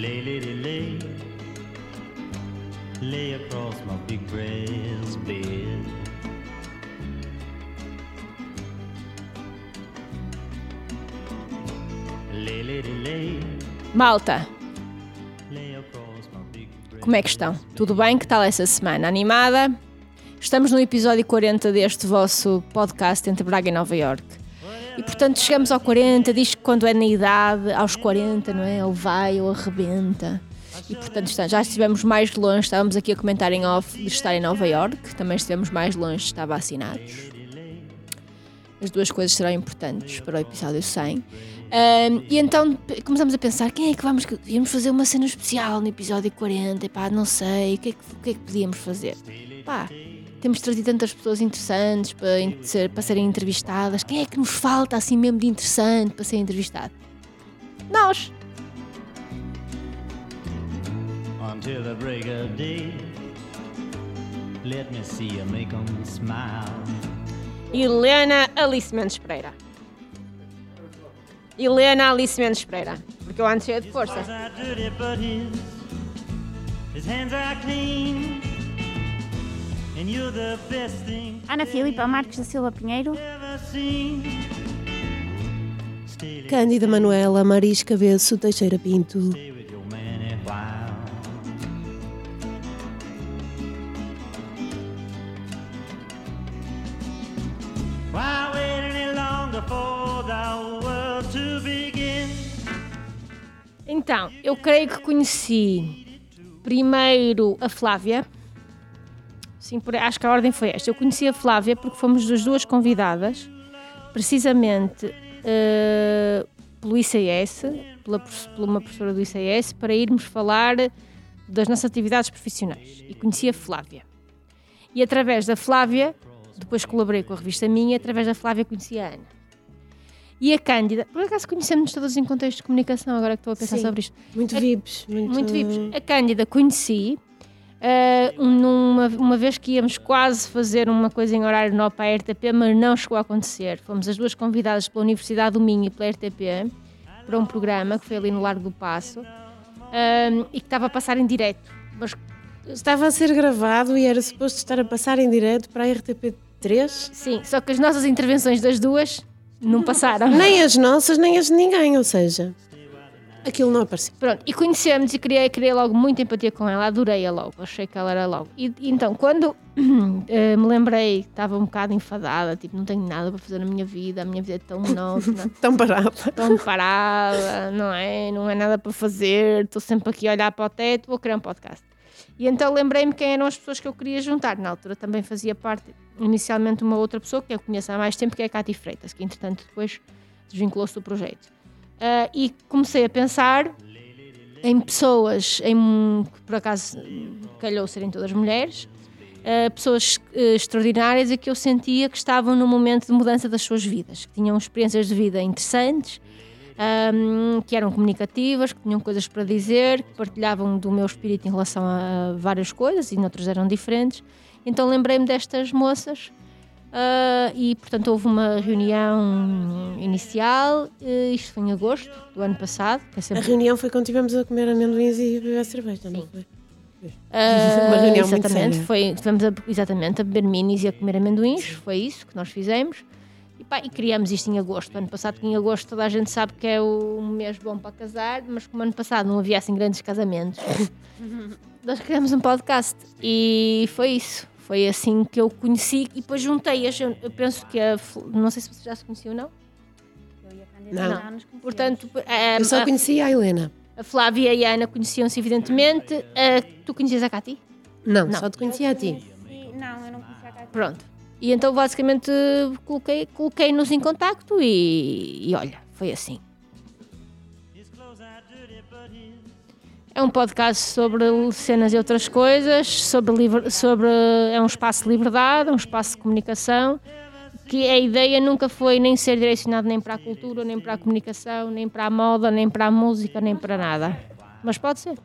Lay, lady, lay. Lay across my big brass bed. Lay, lady, lay. Malta, como é que estão? Tudo bem? Que tal essa semana? Animada? Estamos no episódio 40 deste vosso podcast entre Braga e Nova York. E portanto chegamos ao 40, diz que quando é na idade, aos 40, não é? Ou vai ou arrebenta. E portanto já estivemos mais longe, estávamos aqui a comentar em off de estar em Nova York, também estivemos mais longe de estar vacinados. As duas coisas serão importantes para o episódio 100. Ahm, e então começamos a pensar: quem é que vamos. Íamos fazer uma cena especial no episódio 40, e pá, não sei, o que é que, o que, é que podíamos fazer? Pá, temos trazido tantas pessoas interessantes para, ser- para serem entrevistadas. Quem é que nos falta assim mesmo de interessante para ser entrevistado? Nós! until the break of day. Let me see you make 'em smile. Helena Alice Mendes Pereira. Helena Alice Mendes Pereira. Porque eu ando cheia de força. His hands are clean. Ana Filipa Marques da Silva Pinheiro. ever seen. Stay, Cândida Manuela Maris Cabeço Teixeira Pinto. stay with your man a while. Why wait any longer for the world to begin? Então, eu creio que conheci primeiro a Flávia. Sim, por- acho que a ordem foi esta. Eu conheci a Flávia porque fomos as duas convidadas, precisamente eh, pelo ICS, pela, por uma professora do ICS, para irmos falar das nossas atividades profissionais. E conheci a Flávia. E através da Flávia, depois colaborei com a revista Minha, através da Flávia conheci a Ana. E a Cândida, por acaso conhecemos todas em contexto de comunicação, agora que estou a pensar Sim. sobre isto. Muito A- VIPs. Muito, Muito vivos. A Cândida conheci eh, numa, uma vez que íamos quase fazer uma coisa em horário nobre para a RTP, mas não chegou a acontecer. Fomos as duas convidadas pela Universidade do Minho e pela RTP para um programa que foi ali no Largo do Passo eh, e que estava a passar em direto. Mas Estava a ser gravado e era suposto estar a passar em direto para a RTP3. sim, só que as nossas intervenções das duas não passaram. Nem as nossas, nem as de ninguém, ou seja, aquilo não apareceu. Pronto, e conhecemos e criei, criei logo muita empatia com ela, adorei-a logo, achei que ela era logo. E, então, quando eh, me lembrei, estava um bocado enfadada, tipo, não tenho nada para fazer na minha vida, a minha vida é tão monótona, Tão parada. tão parada, não é? Não é nada para fazer, estou sempre aqui a olhar para o teto, vou criar um podcast. E então lembrei-me quem eram as pessoas que eu queria juntar. Na altura também fazia parte, inicialmente, uma outra pessoa que eu conheço há mais tempo, que é a Cátia Freitas, que entretanto depois desvinculou-se do projeto. Ah, e comecei a pensar em pessoas, em, por acaso calhou serem todas mulheres, ah, pessoas eh, extraordinárias e que eu sentia que estavam num momento de mudança das suas vidas, que tinham experiências de vida interessantes, ahm, que eram comunicativas, que tinham coisas para dizer, que partilhavam do meu espírito em relação a várias coisas e noutras eram diferentes. Então lembrei-me destas moças ah, e, portanto, houve uma reunião inicial, eh, isto foi em agosto do ano passado, é A sempre reunião foi quando tivemos a comer amendoins e beber cerveja, não foi? Ah, Uma reunião muito exatamente, séria. foi, estivemos a, exatamente a beber minis e a comer amendoins, foi isso que nós fizemos. E, pá, e criamos isto em agosto. Ano passado, que em agosto toda a gente sabe que é o- um mês bom para casar, mas como ano passado não havia assim grandes casamentos, nós criamos um podcast e foi isso. Foi assim que eu conheci e depois juntei-as. Eu, eu penso que a. Não sei se você já se conheceu ou não. Eu e a Cândida Não. já nos conhecemos. Portanto, a, Eu só a, conhecia a Helena. a Flávia e a Ana conheciam-se, evidentemente. A- tu conhecias a Cati? Não, Não. só te conhecia a ti. Não, eu não conhecia a Cátia. Pronto. E então basicamente coloquei- coloquei-nos em contacto e, e olha, foi assim. É um podcast sobre cenas e outras coisas, sobre, liber- sobre é um espaço de liberdade, é um espaço de comunicação, que a ideia nunca foi nem ser direcionado nem para a cultura, nem para a comunicação, nem para a moda, nem para a música, nem para nada. Mas pode ser.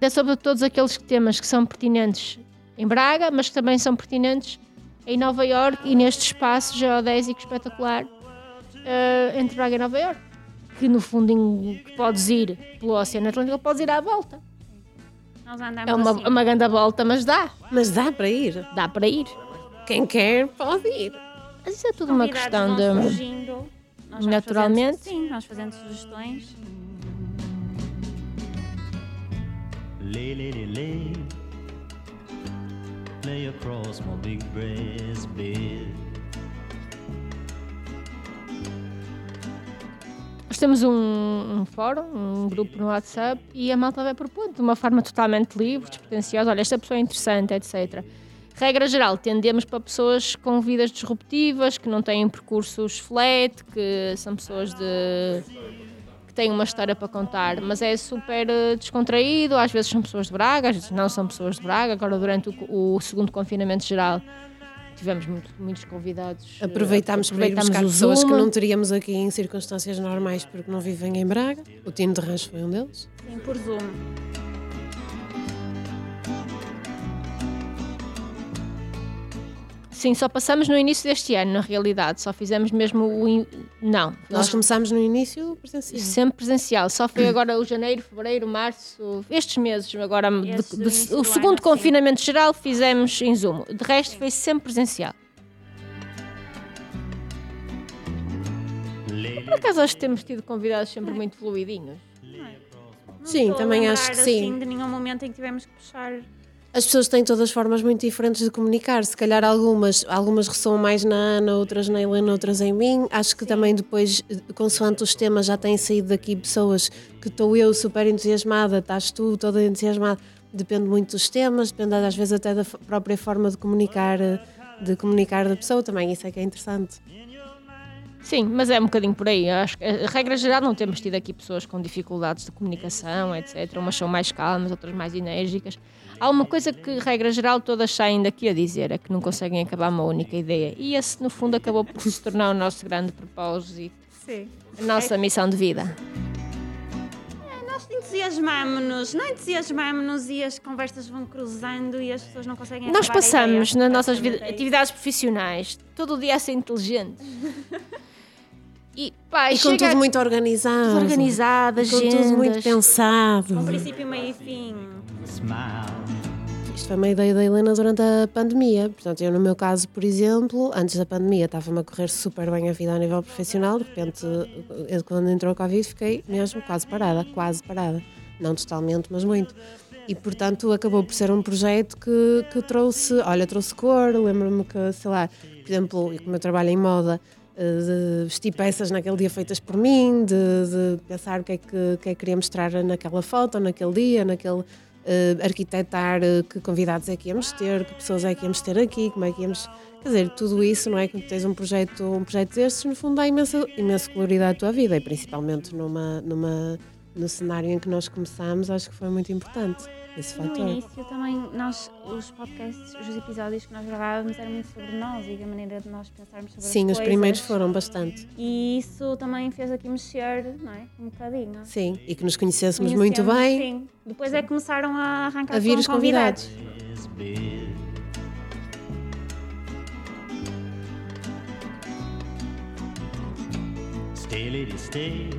É sobre todos aqueles temas que são pertinentes em Braga, mas que também são pertinentes em Nova Iorque e neste espaço geodésico espetacular eh, entre Braga e Nova Iorque. Que no fundo em- que podes ir pelo Oceano Atlântico, podes ir à volta. Nós andamos É uma, assim. uma grande volta, mas dá, Mas dá para ir. dá para ir. Quem quer, pode ir. Mas isso é tudo uma questão de. surgindo, nós Naturalmente. fazendo- sim, nós fazendo sugestões. Lay, lady, lay. Lay across my big breast bed. Nós temos um, um fórum, um grupo no WhatsApp e a malta vai propondo de uma forma totalmente livre, despretensiosa. Olha, esta pessoa é interessante, etc. Regra geral, tendemos para pessoas com vidas disruptivas, que não têm percursos flat, que são pessoas de que têm uma história para contar, mas é super eh, descontraído. Às vezes são pessoas de Braga, às vezes não são pessoas de Braga. Agora, durante o, o segundo confinamento geral, tivemos muito- muitos convidados. eh, Aproveitámos para ir buscar pessoas que não teríamos aqui em circunstâncias normais porque não vivem em Braga. O Tino de Rancho foi um deles. Sim, por Zoom. Sim, só passamos no início deste ano, na realidade. Só fizemos mesmo o. in- Não, Nós nós começámos no início presencial. sempre presencial. Só foi agora o janeiro, fevereiro, março, estes meses. Agora, de- de- o do segundo ano, sim. confinamento geral fizemos em Zoom. De resto, foi sempre presencial. Por acaso, acho que temos tido convidados sempre muito fluidinhos. Não Sim, estou a também acho que sim. assim, de nenhum momento em que tivemos que puxar. As pessoas têm todas formas muito diferentes de comunicar. Se calhar algumas, algumas ressoam mais na Ana, outras na Helena, outras em mim. Acho que também depois, consoante os temas, já têm saído daqui pessoas que estou eu super entusiasmada, estás tu toda entusiasmada. Depende muito dos temas, depende às vezes até da própria forma de comunicar, eh, de comunicar da pessoa também. Isso é que é interessante. Sim, mas é um bocadinho por aí. Acho que, a regra geral, não temos tido aqui pessoas com dificuldades de comunicação, etc. Umas são mais calmas, outras mais enérgicas. Há uma coisa que, regra geral, todas saem daqui a dizer: é que não conseguem acabar uma única ideia. E esse, no fundo, acabou por se tornar o nosso grande propósito, Sim. a nossa missão de vida. Entusiasmamos-nos, não entusiasmamos-nos e as conversas vão cruzando e as pessoas não conseguem Nós a passamos nas nossas atividades profissionais todo o dia a ser inteligentes. E, pá, E com tudo muito organizado. tudo organizado, Com tudo muito agendas. pensado. Com princípio, meio e fim. Smile. Isto foi uma ideia da Helena durante a pandemia. Portanto, eu, no meu caso, por exemplo, antes da pandemia, estava-me a correr super bem a vida a nível profissional. De repente, quando entrou a Covid, fiquei mesmo quase parada, quase parada. Não totalmente, mas muito. E, portanto, acabou por ser um projeto que, que trouxe, olha, trouxe cor. Lembro-me que, sei lá, por exemplo, como eu trabalho em moda, eh, de vestir peças naquele dia feitas por mim, de, de pensar o que, é que, que é que queria mostrar naquela foto, naquele dia, naquele eh, arquitetar eh, que convidados é que íamos ter, que pessoas é que íamos ter aqui, como é que íamos. Quer dizer, tudo isso, não é? Quando tens um projeto, um projeto destes, no fundo dá imensa, imensa coloridade à tua vida e principalmente numa, numa, no cenário em que nós começámos, acho que foi muito importante esse No fator. início também, nós, os podcasts, os episódios que nós gravávamos eram muito sobre nós e a maneira de nós pensarmos sobre Sim, as os coisas. primeiros foram bastante. E isso também fez aqui mexer, não é? Um bocadinho. Sim, e que nos conhecêssemos muito bem. Sim. Depois é que começaram a arrancar A vir com os convidados. Bed. Stay, lady, stay.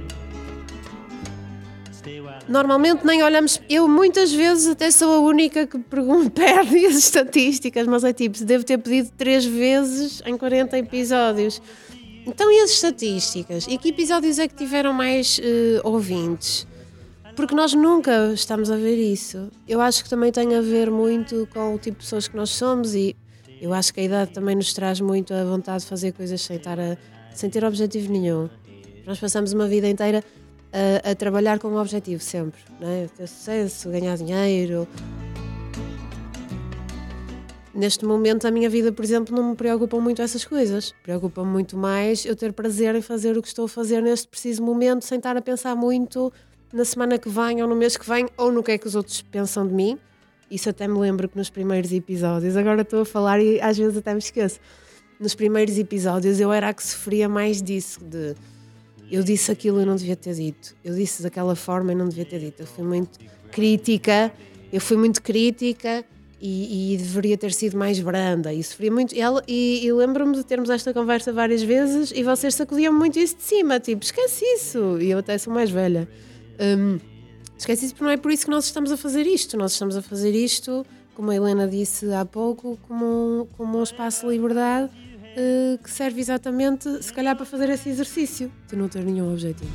Normalmente nem olhamos. Eu muitas vezes até sou a única que perde as estatísticas, mas é tipo, devo ter pedido três vezes em 40 episódios. Então, e as estatísticas? E que episódios é que tiveram mais eh, ouvintes? Porque nós nunca estamos a ver isso. Eu acho que também tem a ver muito com o tipo de pessoas que nós somos e eu acho que a idade também nos traz muito a vontade de fazer coisas sem, estar a, sem ter objetivo nenhum. Nós passamos uma vida inteira a, a trabalhar com um objetivo sempre, não é? ter sucesso, ganhar dinheiro. Neste momento, a minha vida, por exemplo, não me preocupam muito essas coisas. Preocupa-me muito mais eu ter prazer em fazer o que estou a fazer neste preciso momento, sem estar a pensar muito na semana que vem, ou no mês que vem, ou no que é que os outros pensam de mim. Isso até me lembro que nos primeiros episódios, agora estou a falar e às vezes até me esqueço. Nos primeiros episódios eu era a que sofria mais disso, de eu disse aquilo e não devia ter dito. Eu disse daquela forma e não devia ter dito. Eu fui muito crítica, eu fui muito crítica e, e deveria ter sido mais branda e sofria muito. E, ela- e- e lembro-me de termos esta conversa várias vezes e vocês sacudiam muito isso de cima, tipo, esquece isso. E eu até sou mais velha. Hum, esquece isso porque não é por isso que nós estamos a fazer isto. Nós estamos a fazer isto, como a Helena disse há pouco, como um, como um espaço de liberdade eh, que serve exatamente, se calhar, para fazer esse exercício de não ter nenhum objetivo.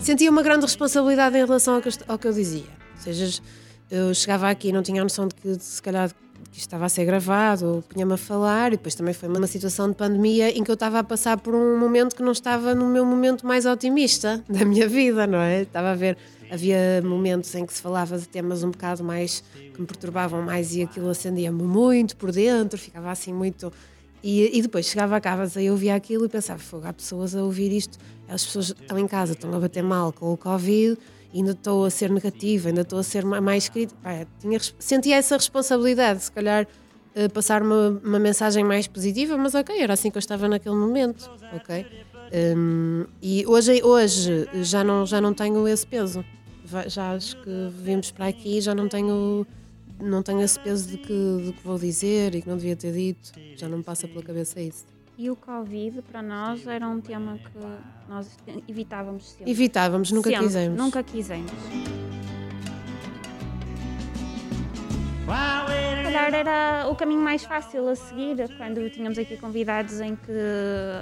Sentia uma grande responsabilidade em relação ao que, eu est- ao que eu dizia. Ou seja, eu chegava aqui e não tinha a noção de que se calhar que isto estava a ser gravado, ou punha-me a falar, e depois também foi uma situação de pandemia em que eu estava a passar por um momento que não estava no meu momento mais otimista da minha vida, não é? Estava a ver, havia momentos em que se falava de temas um bocado mais que me perturbavam mais e aquilo acendia-me muito por dentro, ficava assim muito. E, e depois chegava a casa e eu via aquilo e pensava, fogo, há pessoas a ouvir isto, as pessoas estão em casa, estão a bater mal com o Covid, ainda estou a ser negativa, ainda estou a ser ma- mais crítica. Tinha, sentia essa responsabilidade, se calhar eh, passar uma, uma mensagem mais positiva, mas ok, era assim que eu estava naquele momento, ok? Hum, e hoje, hoje já, não, já não tenho esse peso. Já acho que vimos para aqui já não tenho não tenho esse peso de que, de que vou dizer e que não devia ter dito. Já não me passa pela cabeça isso. E o Covid, para nós, era um tema que nós evitávamos sempre. Evitávamos, nunca Sempre, quisemos. Nunca quisemos. Calhar era o caminho mais fácil a seguir quando tínhamos aqui convidados em que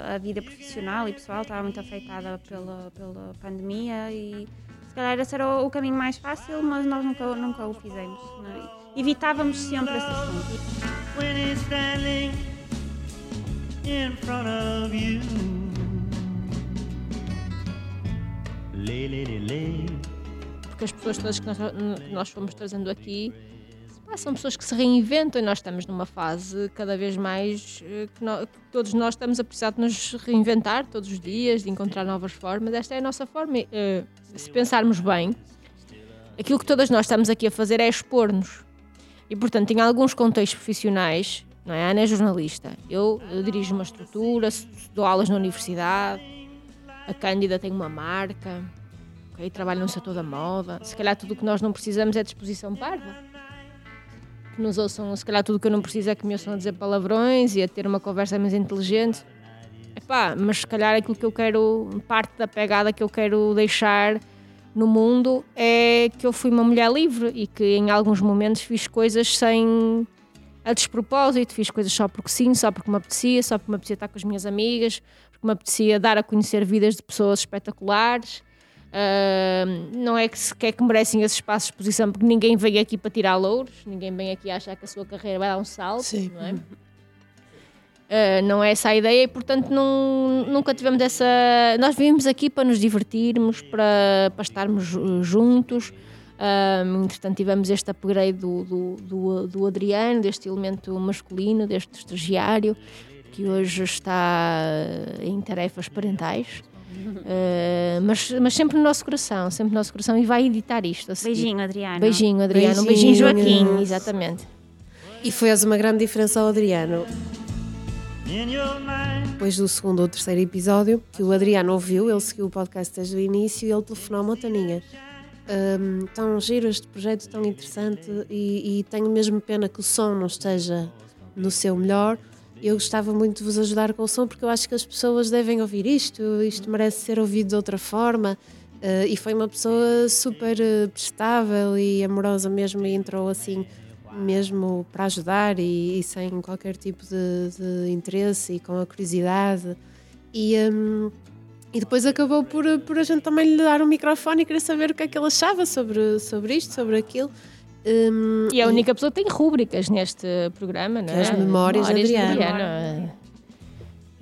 a vida profissional e pessoal estava muito afetada pela, pela pandemia e se calhar esse era o, o caminho mais fácil, mas nós nunca, nunca o fizemos. não é? Evitávamos sempre esse assunto. porque as pessoas todas que nós, que nós fomos trazendo aqui pá, são pessoas que se reinventam e nós estamos numa fase cada vez mais eh, que, nó- que todos nós estamos a precisar de nos reinventar todos os dias, de encontrar novas formas. Esta é a nossa forma. eh, se pensarmos bem, aquilo que todas nós estamos aqui a fazer é expor-nos. E, portanto, em alguns contextos profissionais, não é? A Ana é jornalista, eu, eh, dirijo uma estrutura, dou aulas na universidade, a Cândida tem uma marca, ok? Trabalho no setor da moda. Se calhar tudo o que nós não precisamos é disposição parva. Nos ouçam, se calhar tudo o que eu não preciso é que me ouçam a dizer palavrões e a ter uma conversa mais inteligente. Epá, mas se calhar aquilo que eu quero, parte da pegada que eu quero deixar no mundo é que eu fui uma mulher livre e que em alguns momentos fiz coisas sem a despropósito, fiz coisas só porque sim, só porque me apetecia, só porque me apetecia estar com as minhas amigas, porque me apetecia dar a conhecer vidas de pessoas espetaculares. Ah, não é que sequer que merecem esse espaço de exposição, porque ninguém veio aqui para tirar louros, ninguém vem aqui achar que a sua carreira vai dar um salto, Sim. não é? Ah, não é essa a ideia e, portanto, não- nunca tivemos essa. Nós vimos aqui para nos divertirmos, para, para estarmos ju- juntos. Ah, entretanto, tivemos este upgrade do, do, do, do Adriano, deste elemento masculino, deste estagiário, que hoje está em tarefas parentais. Ah, mas, mas sempre no nosso coração, sempre no nosso coração, e vai editar isto. Beijinho, Adriana. Beijinho, Adriano. Um beijinho, Beijinho. Joaquim. Exatamente. E fez uma grande diferença ao Adriano. Depois do segundo ou terceiro episódio, que o Adriano ouviu, ele seguiu o podcast desde o início e ele telefonou-me a Taninha. Hum, tão giro este projeto, tão interessante e, e tenho mesmo pena que o som não esteja no seu melhor. Eu gostava muito de vos ajudar com o som porque eu acho que as pessoas devem ouvir isto, isto merece ser ouvido de outra forma. Uh, e foi uma pessoa super uh, prestável e amorosa mesmo e entrou assim mesmo para ajudar e, e sem qualquer tipo de, de interesse e com a curiosidade. E, hum, e depois acabou por, por a gente também lhe dar um microfone e querer saber o que é que ele achava sobre, sobre isto, sobre aquilo. Hum, E é a única pessoa que tem rúbricas neste programa, não é? É as memórias de de Adriano.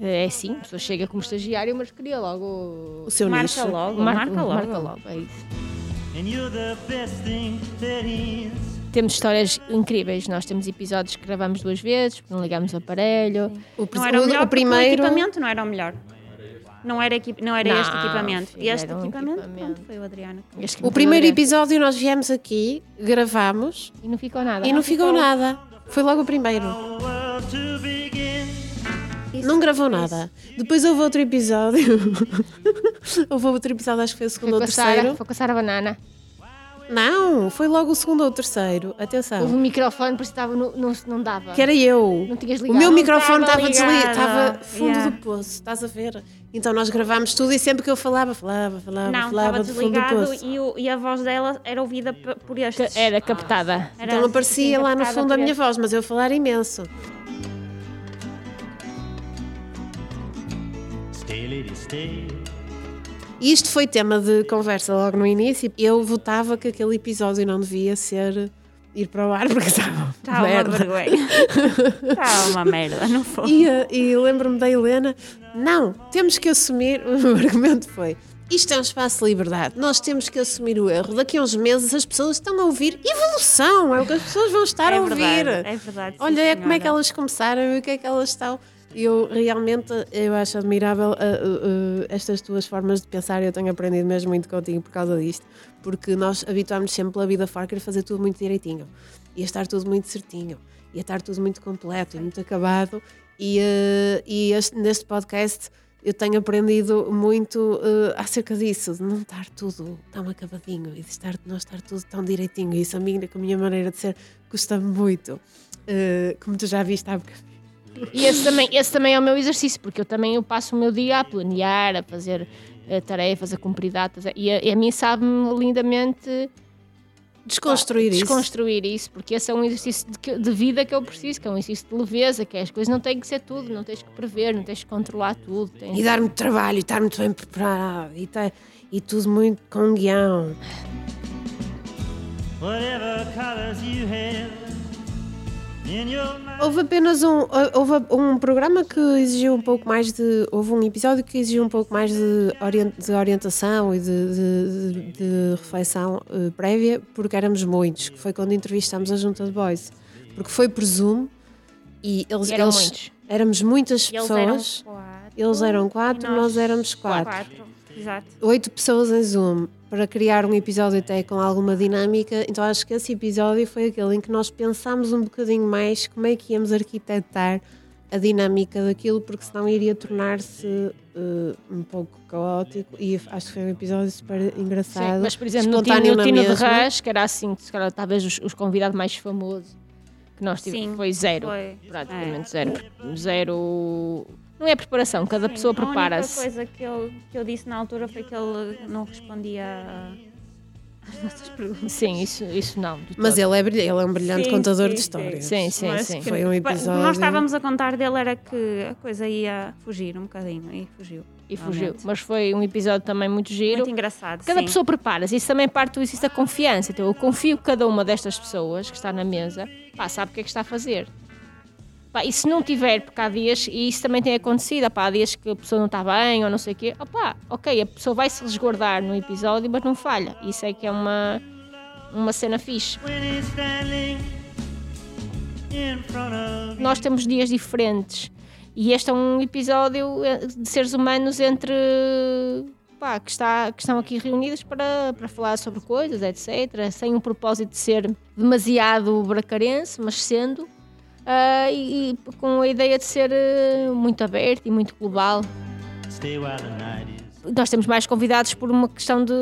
É assim, a pessoa chega como estagiário, mas queria logo. o seu Marca nicho. logo, marca, logo. Marca logo, é isso. Temos histórias incríveis. Nós temos episódios que gravamos duas vezes, porque não ligamos o aparelho. O, Não era o melhor o primeiro. o equipamento não era o melhor. Não era, não era este Não, equipamento. filha, este um equipamento, equipamento. pronto, foi o Adriano. Este O primeiro episódio nós viemos aqui, gravámos E não ficou nada. e não ficou nada. Foi logo o primeiro. Begin. Não gravou nada. Depois houve outro episódio. houve outro episódio, acho que foi o segundo Foi ou terceiro. Sara, foi com a Sara Banana. Não, foi logo o segundo ou o terceiro. Houve Atenção. um microfone, por isso estava no, não, não dava. Que era eu. Não tinhas O ligado. meu Não microfone estava desligado, ligado. estava fundo Yeah. do poço, estás a ver? Então nós gravámos tudo e sempre que eu falava, falava, falava, Não, falava estava do fundo do poço. e, o- e a voz dela era ouvida por estes. Que Era captada. Era Então aparecia lá no fundo a minha voz, mas eu falar imenso. Stay, lady, stay. E isto foi tema de conversa logo no início. Eu votava que aquele episódio não devia ser ir para o ar porque estava Estava uma merda. vergonha. Estava uma merda, não foi? E, eh, e lembro-me da Helena, não, temos que assumir, o argumento foi, isto é um espaço de liberdade, nós temos que assumir o erro. Daqui a uns meses as pessoas estão a ouvir evolução, é o que as pessoas vão estar é a ouvir. verdade, é verdade. sim, Olha, é como é que elas começaram e o que é que elas estão. Eu realmente eu acho admirável uh, uh, estas tuas formas de pensar. Eu tenho aprendido mesmo muito contigo por causa disto, porque nós habituámos sempre pela vida fora a querer fazer tudo muito direitinho e a estar tudo muito certinho e a estar tudo muito completo e muito acabado. E, uh, e este- neste podcast eu tenho aprendido muito uh, acerca disso, de não estar tudo tão acabadinho e de estar, não estar tudo tão direitinho. Isso a mim, com a minha maneira de ser, custa-me muito. Uh, como tu já viste há bocadinho. E esse também, esse também é o meu exercício, porque eu também eu passo o meu dia a planear, a fazer eh, tarefas, a cumprir datas. E a, e a mim sabe-me lindamente Desconstruir isso. desconstruir isso, porque esse é um exercício de, que- de vida que eu preciso, que é um exercício de leveza, que é as coisas não têm que ser tudo, não tens que prever, não tens que controlar tudo. tens- E dar muito trabalho, e estar muito bem preparado, e, tá- e tudo muito com guião. Whatever colors you have. Houve apenas um, houve um programa que exigiu um pouco mais de. Houve um episódio que exigiu um pouco mais de, orien- de orientação e de, de- de- reflexão eh, prévia, porque éramos muitos, que foi quando entrevistámos a Junta de Boys. Porque foi por Zoom e eles. E eram eles- muitos. Éramos muitas E Eles eram pessoas. quatro. Eles eram quatro, e nós éramos quatro. quatro. Exato. oito pessoas em Zoom para criar um episódio até com alguma dinâmica. Então acho que esse episódio foi aquele em que nós pensámos um bocadinho mais como é que íamos arquitetar a dinâmica daquilo, porque senão iria tornar-se eh, um pouco caótico. E acho que foi um episódio super engraçado. Sim, mas, por exemplo, no Tino, no Tino de. Rãs, que era assim, se calhar, talvez os, os convidados mais famosos que nós tivemos, Sim, foi zero. foi. Praticamente zero. Zero. Não é preparação, cada Sim, pessoa A única prepara-se. coisa que eu, que eu disse na altura foi que ele não respondia às nossas perguntas. Sim, isso, isso não. Mas ele é, brilhante, ele é um brilhante Sim, contador sim, de histórias. Sim, sim, Mas sim. Foi um o que episódio- nós estávamos a contar dele era que a coisa ia fugir um bocadinho e fugiu. E fugiu. realmente. Mas foi um episódio também muito giro. Muito engraçado. Cada sim. pessoa prepara-se, isso também parte do exercício da confiança. Então, eu confio que cada uma destas pessoas que está na mesa pá, sabe o que é que está a fazer. Pá, e se não tiver, porque há dias, e isso também tem acontecido, pá, há dias que a pessoa não está bem ou não sei o quê, opá, ok, a pessoa vai se resguardar no episódio, mas não falha. Isso é que é uma, uma cena fixe. Nós temos dias diferentes e este é um episódio eh, de seres humanos entre pá, que, está, que estão aqui reunidos para, para falar sobre coisas, etc. Sem o propósito de ser demasiado bracarense, mas sendo. Ah, e, e com a ideia de ser eh, muito aberto e muito global. Nós temos mais convidados por uma questão de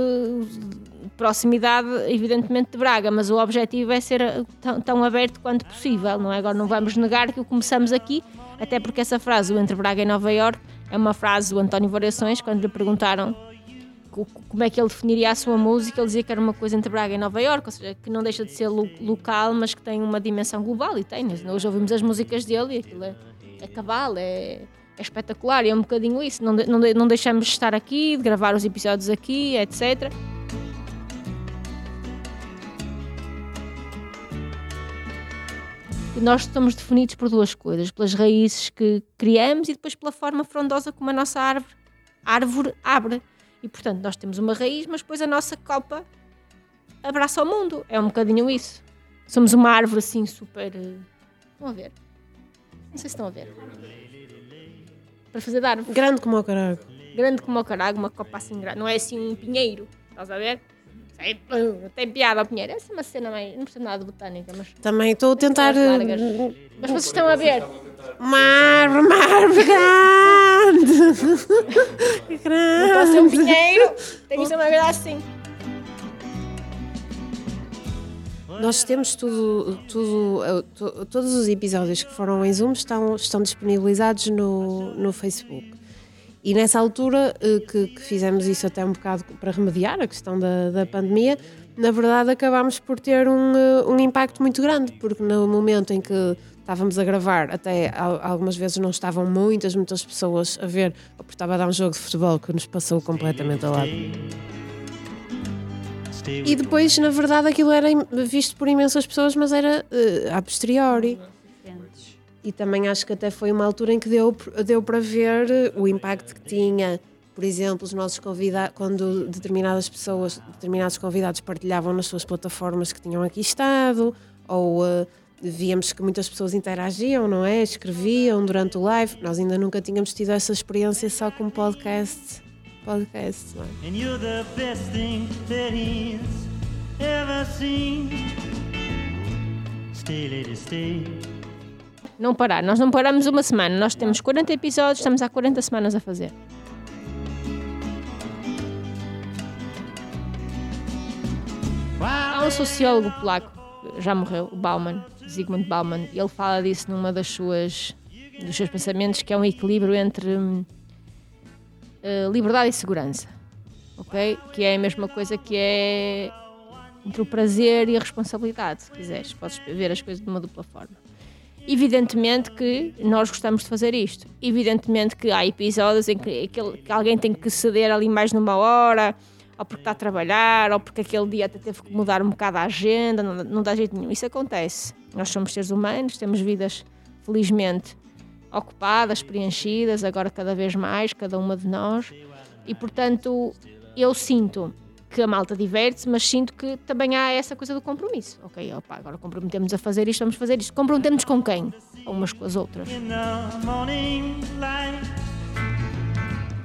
proximidade, evidentemente, de Braga, mas o objetivo é ser eh, tão, tão aberto quanto possível, não é? Agora não vamos negar que o começamos aqui, até porque essa frase, o entre Braga e Nova Iorque, é uma frase do António Variações, quando lhe perguntaram como é que ele definiria a sua música, ele dizia que era uma coisa entre Braga e Nova Iorque, ou seja, que não deixa de ser lo- local, mas que tem uma dimensão global, e tem. Hoje ouvimos as músicas dele e aquilo é, é cabal, é, é espetacular, e é um bocadinho isso. Não, não, não deixamos de estar aqui, de gravar os episódios aqui, etc. Nós estamos definidos por duas coisas, pelas raízes que criamos e depois pela forma frondosa como a nossa árvore, árvore abre. E portanto, nós temos uma raiz, mas depois a nossa copa abraça o mundo. É um bocadinho isso. Somos uma árvore assim super. eh, Estão a ver? Não sei se estão a ver. Para fazer árvore. Grande como o caralho. Grande como o caralho, uma copa assim grande. Não é assim um pinheiro. Estás a ver? Pum, Tem piada ao pinheiro. Essa é uma cena meio. Não percebo nada de botânica, mas. Também estou a tentar. Mais eh, Mas vocês estão a ver. Uma árvore grande! Não pode ser um grande! pinheiro. Tem que ser uma coisa assim. nós temos tudo, tudo eh, to- todos os episódios que foram em Zoom estão, estão disponibilizados no, no Facebook. E nessa altura eh, que, que fizemos isso até um bocado para remediar a questão da, da pandemia, na verdade acabámos por ter um, eh, um impacto muito grande, porque no momento em que estávamos a gravar, até al- algumas vezes não estavam muitas, muitas pessoas a ver, porque estava a dar um jogo de futebol que nos passou completamente ao lado. E depois, na verdade, aquilo era visto por imensas pessoas, mas era eh, a posteriori. E também acho que até foi uma altura em que deu, deu para ver eh, o impacto que tinha. Por exemplo, os nossos convidados, quando determinadas pessoas, determinados convidados partilhavam nas suas plataformas que tinham aqui estado, ou eh, víamos que muitas pessoas interagiam, não é? Escreviam durante o live. Nós ainda nunca tínhamos tido essa experiência só com podcast. Podcast, não é? And you're the best thing that he's ever seen. Stay, lady, stay. Não parar. Nós não paramos uma semana. Nós temos 40 episódios, estamos há 40 semanas a fazer. Há um sociólogo polaco, já morreu, o Bauman, Zygmunt Bauman, e ele fala disso numa das suas dos seus pensamentos, que é um equilíbrio entre hum, eh, liberdade e segurança, ok? Que é a mesma coisa que é entre o prazer e a responsabilidade, se quiseres, podes ver as coisas de uma dupla forma. Evidentemente que nós gostamos de fazer isto. Evidentemente que há episódios em que, que alguém tem que ceder ali mais numa hora, ou porque está a trabalhar, ou porque aquele dia até teve que mudar um bocado a agenda, não, não dá jeito nenhum. Isso acontece. Nós somos seres humanos, temos vidas, felizmente, ocupadas, preenchidas, agora cada vez mais, cada uma de nós. E portanto, eu sinto que a malta diverte-se, mas sinto que também há essa coisa do compromisso. Ok, opa, agora comprometemos a fazer isto, vamos fazer isto. Comprometemos com quem? Umas com as outras.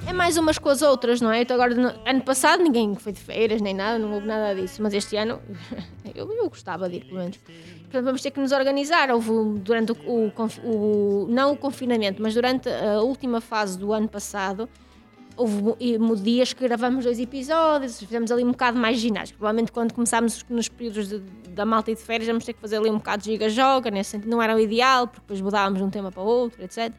É mais umas com as outras, não é? Então agora, no- ano passado ninguém foi de feiras nem nada, não houve nada disso, mas este ano eu, eu gostava de ir, pelo menos. Portanto, vamos ter que nos organizar. Houve durante o, o o- não o confinamento, mas durante a última fase do ano passado, houve dias que gravamos dois episódios, fizemos ali um bocado mais ginástica. Provavelmente quando começámos nos períodos de- da malta e de férias, vamos ter que fazer ali um bocado de giga-joga, nesse sentido não era o ideal, porque depois mudávamos de um tema para outro, etc.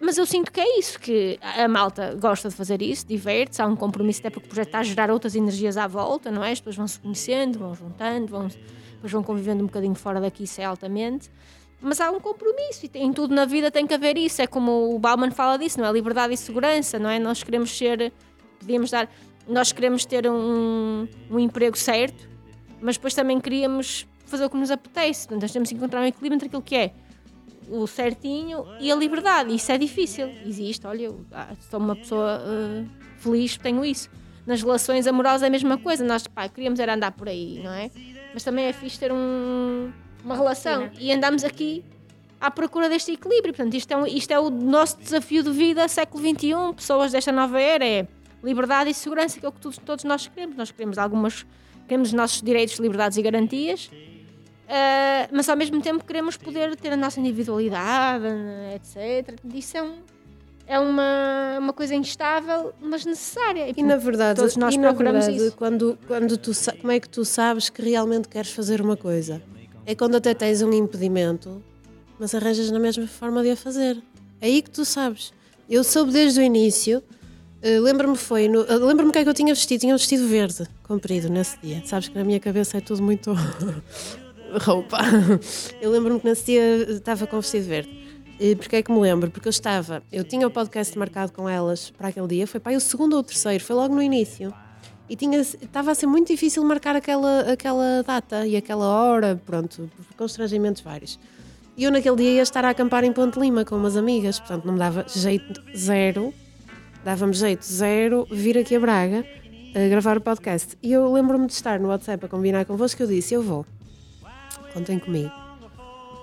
Mas eu sinto que é isso, que a a malta gosta de fazer isso, diverte-se, há um compromisso até porque o projeto está a gerar outras energias à volta, não é? As pessoas vão se conhecendo, vão juntando, vão, depois vão convivendo um bocadinho fora daqui, isso é altamente. Mas há um compromisso e em tudo na vida tem que haver isso. É como o Bauman fala disso, não é? Liberdade e segurança, não é? Nós queremos ser, podíamos dar, nós queremos ter um, um emprego certo, mas depois também queríamos fazer o que nos apetece. Portanto, nós temos que encontrar um equilíbrio entre aquilo que é o certinho e a liberdade. Isso é difícil. Existe, olha, eu ah, sou uma pessoa eh, feliz, tenho isso. Nas relações amorosas é a mesma coisa. Nós, pá, queríamos era andar por aí, não é? Mas também é fixe ter um- uma relação. E andamos aqui à procura deste equilíbrio. Portanto, isto é, um- isto é o nosso desafio de vida, século XXI, pessoas desta nova era, é liberdade e segurança, que é o que todos, todos nós queremos. Nós queremos algumas, queremos os nossos direitos, liberdades e garantias, Uh, mas ao mesmo tempo queremos poder ter a nossa individualidade, etc. Isso é, um- é uma, uma coisa instável, mas necessária. E na verdade, todos nós e na procuramos verdade isso. quando, quando tu, como é que tu sabes que realmente queres fazer uma coisa? É quando até tens um impedimento, mas arranjas na mesma forma de a fazer. É aí que tu sabes. Eu soube desde o início. eh, lembro-me foi no- eh, lembro-me que é que eu tinha vestido tinha um vestido verde comprido nesse dia sabes que na minha cabeça é tudo muito roupa eu lembro-me que nesse dia estava com vestido verde e porquê é que me lembro? Porque eu estava, eu tinha o podcast marcado com elas para aquele dia, foi para aí o segundo ou o terceiro, foi logo no início. E tinha, estava a ser muito difícil marcar aquela, aquela data e aquela hora, pronto, por constrangimentos vários. E eu naquele dia ia estar a acampar em Ponte Lima com umas amigas, portanto não me dava jeito zero, dava-me jeito zero vir aqui a Braga a gravar o podcast. E eu lembro-me de estar no WhatsApp a combinar convosco que eu disse, eu vou, contem comigo.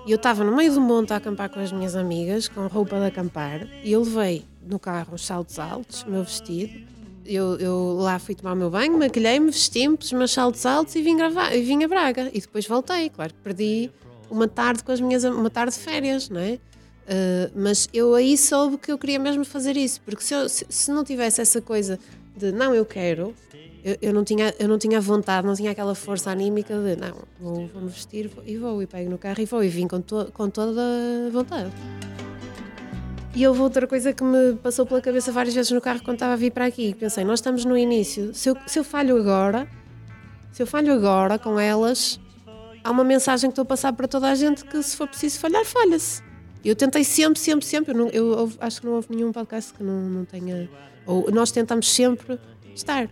E eu estava no meio do monte a acampar com as minhas amigas, com roupa de acampar, e eu levei no carro os saltos altos, o meu vestido. Eu, eu lá fui tomar o meu banho, maquilhei-me, vesti-me, pus meus saltos altos e vim, gravar, e vim a Braga. E depois voltei, claro que perdi uma tarde com as minhas uma tarde de férias, não é? Uh, mas eu aí soube que eu queria mesmo fazer isso, porque se, eu- se, se não tivesse essa coisa de não, eu quero, eu, eu não tinha, eu não tinha vontade, não tinha aquela força anímica de não, vou, vou me vestir e vou e pego no carro e vou e vim com, to, com toda a vontade. E houve outra coisa que me passou pela cabeça várias vezes no carro quando estava a vir para aqui. Pensei, nós estamos no início. Se eu, se eu falho agora, se eu falho agora com elas, há uma mensagem que estou a passar para toda a gente que se for preciso falhar, falha-se. Eu tentei sempre, sempre, sempre. Eu, não, eu, eu acho que não houve nenhum podcast que não, não tenha. Ou nós tentamos sempre estar.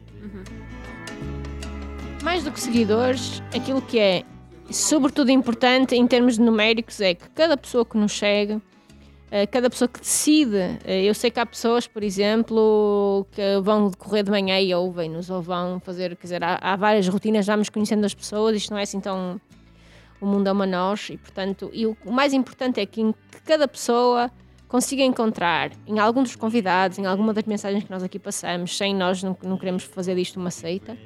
Mais do que seguidores, aquilo que é sobretudo importante em termos numéricos é que cada pessoa que nos chega, cada pessoa que decide, eh, eu sei que há pessoas, por exemplo, que vão correr de manhã e ouvem-nos, ou vão fazer, quer dizer, há, há várias rotinas, vamos conhecendo as pessoas, isto não é assim tão. O mundo é uma nós, e portanto, e o, mais importante é que, que cada pessoa consiga encontrar em algum dos convidados, em alguma das mensagens que nós aqui passamos, sem nós não, não queremos fazer disto uma seita,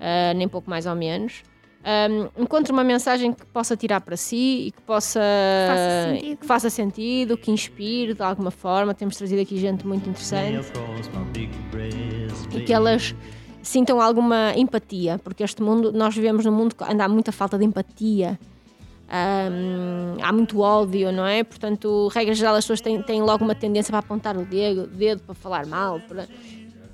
ah, nem pouco mais ou menos. Um, encontre uma mensagem que possa tirar para si e que possa Faça sentido. que faça sentido, que inspire de alguma forma. Temos trazido aqui gente muito interessante e que elas sintam alguma empatia, porque este mundo, nós vivemos num mundo que anda há muita falta de empatia. Hum, há muito ódio, não é? Portanto, regra geral, as pessoas têm, têm logo uma tendência para apontar o dedo, dedo para falar mal, para,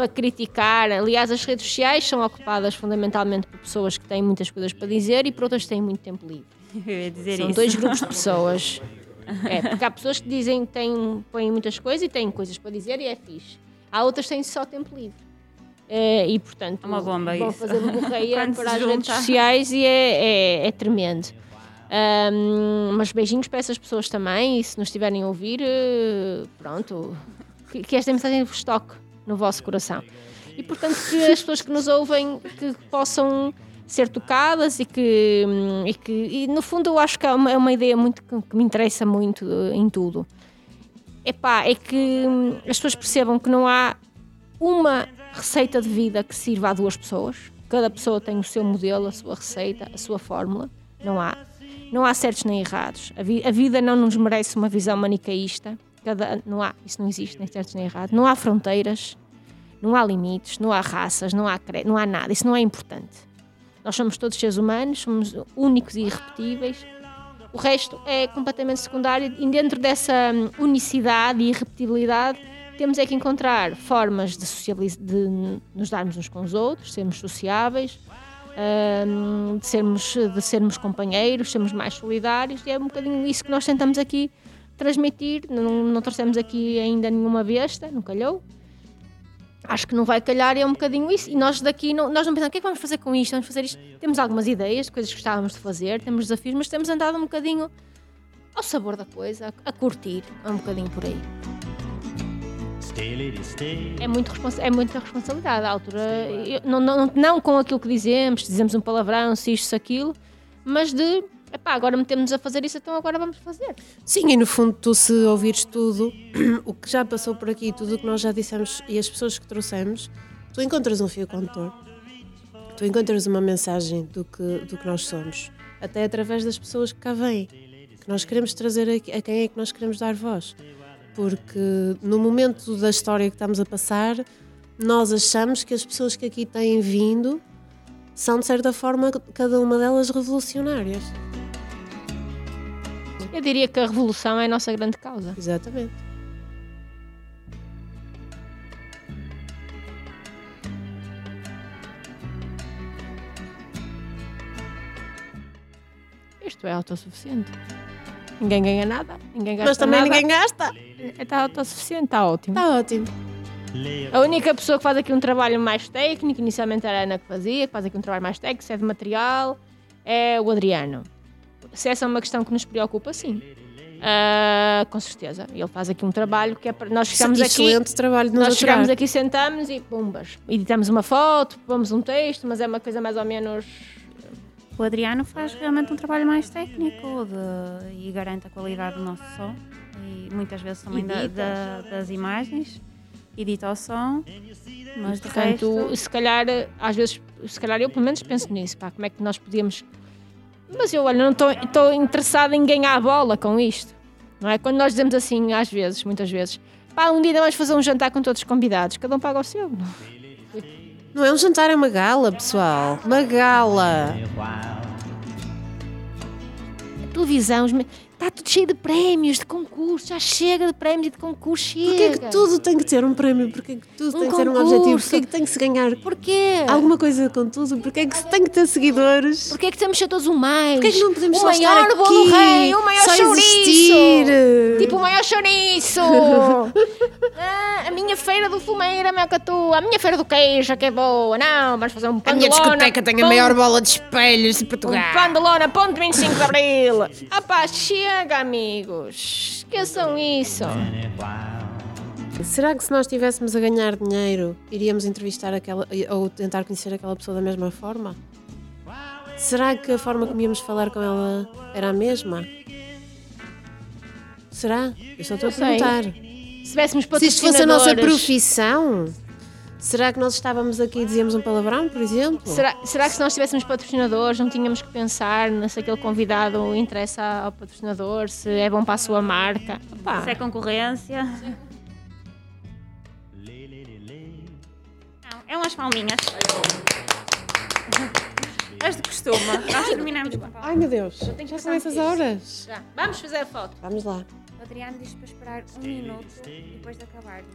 para criticar. Aliás, as redes sociais são ocupadas fundamentalmente por pessoas que têm muitas coisas para dizer e por outras que têm muito tempo livre. Eu ia dizer São isso. dois grupos de pessoas. É, porque há pessoas que dizem que têm, põem muitas coisas e têm coisas para dizer e é fixe. Há outras que têm só tempo livre. É, e portanto É uma bomba vão isso. fazer borreia Quando para as redes sociais e é, é, é tremendo. Ahm, mas beijinhos para essas pessoas também e se nos estiverem a ouvir, eh, pronto, que, que esta mensagem vos toque no vosso coração. E portanto que as pessoas que nos ouvem que possam ser tocadas e que, hum, e que e no fundo eu acho que é uma, é uma ideia muito que, me interessa muito eh, em tudo. Epá, é que hum, as pessoas percebam que não há uma receita de vida que sirva a duas pessoas. Cada pessoa tem o seu modelo, a sua receita, a sua fórmula. Não há. Não há certos nem errados. A, vi- a vida não nos merece uma visão manicaísta. Cada, não há, isso não existe, nem certos nem errados. Não há fronteiras, não há limites, não há raças, não há, não há nada. Isso não é importante. Nós somos todos seres humanos, somos únicos e irrepetíveis. O resto é completamente secundário e dentro dessa hum, unicidade e irrepetibilidade temos é que encontrar formas de, de nos darmos uns com os outros, sermos sociáveis, hum, de, sermos, de sermos companheiros, sermos mais solidários e é um bocadinho isso que nós tentamos aqui transmitir. Não, não trouxemos aqui ainda nenhuma besta, não calhou. Acho que não vai calhar, é um bocadinho isso. E nós daqui, não, nós não pensamos, o que é que vamos fazer com isto? Vamos fazer isto. Temos algumas ideias de coisas que gostávamos de fazer, temos desafios, mas temos andado um bocadinho ao sabor da coisa, a, curtir, é um bocadinho por aí. É, muito é muita responsabilidade à altura. Eu- não, não, não com aquilo que dizemos, dizemos um palavrão, se isto, se aquilo, mas de, epá, agora metemos-nos a fazer isso, então agora vamos fazer. Sim, e no fundo, tu se ouvires tudo, o que já passou por aqui, tudo o que nós já dissemos e as pessoas que trouxemos, tu encontras um fio condutor. Tu encontras uma mensagem do que, do que nós somos, até através das pessoas que cá vêm, que nós queremos trazer aqui, a quem é que nós queremos dar voz. Porque no momento da história que estamos a passar, nós achamos que as pessoas que aqui têm vindo são, de certa forma, cada uma delas revolucionárias. Eu diria que a revolução é a nossa grande causa. Exatamente. Isto é autossuficiente. Ninguém ganha nada, ninguém gasta Mas também nada. ninguém gasta. Está autossuficiente, está ótimo. Está ótimo. A única pessoa que faz aqui um trabalho mais técnico, inicialmente era a Ana que fazia, que faz aqui um trabalho mais técnico, se é de material, é o Adriano. Se essa é uma questão que nos preocupa, sim. Ah, com certeza. Ele faz aqui um trabalho que é para. Nós ficamos aqui. Excelente trabalho de Nós chegamos aqui, sentamos e pumbas. Editamos uma foto, pomos um texto, mas é uma coisa mais ou menos. O Adriano faz realmente um trabalho mais técnico de- e garante a qualidade do nosso som e muitas vezes também da- da- das imagens, edita o som, mas de Portanto, resto, se calhar, às vezes, se calhar eu pelo menos penso nisso, pá, como é que nós podíamos. Mas eu, olha, não estou interessada em ganhar a bola com isto. Não é? Quando nós dizemos assim, às vezes, muitas vezes, pá, um dia vamos fazer um jantar com todos os convidados, cada um paga o seu. Não é um jantar, é uma gala, pessoal. Uma gala. A televisão, os está tudo cheio de prémios, de concursos. Já chega de prémios e de concursos. Chega. Porquê é que tudo tem que ter um prémio? Porquê é que tudo Um tem que ter um objetivo? Porquê é que tem que se ganhar Porquê? alguma coisa com tudo? Porquê é que se tem que ter seguidores? Porquê é que temos ser todos o mais? Porquê é que não podemos o maior estar bolo rei, o maior só chouriço. existir? Tipo o maior chouriço. Ah, a minha feira do fumeiro é melhor que a tua. A minha feira do queijo que é boa. Não, vamos fazer um A pão minha de lona, discoteca tem a maior bola de espelhos de Portugal. Um pão de lona, ponto 25 de Abril. Pá, chega amigos. Esqueçam isso. Será que se nós estivéssemos a ganhar dinheiro, iríamos entrevistar aquela ou tentar conhecer aquela pessoa da mesma forma? Será que a forma como íamos falar com ela era a mesma? Será? Eu só estou a perguntar. Se tivéssemos Se isto fosse a nossa profissão, será que nós estávamos aqui e dizíamos um palavrão, por exemplo? Será, será que se nós tivéssemos patrocinadores não tínhamos que pensar se aquele convidado interessa ao patrocinador, se é bom para a sua marca? Pá, Se é concorrência. Não, é umas palminhas. As de costume. Nós terminamos com palmas. Ai meu Deus, já são essas horas. já. Vamos fazer a foto. Vamos lá. O Adriano diz para esperar um minuto depois de acabarmos.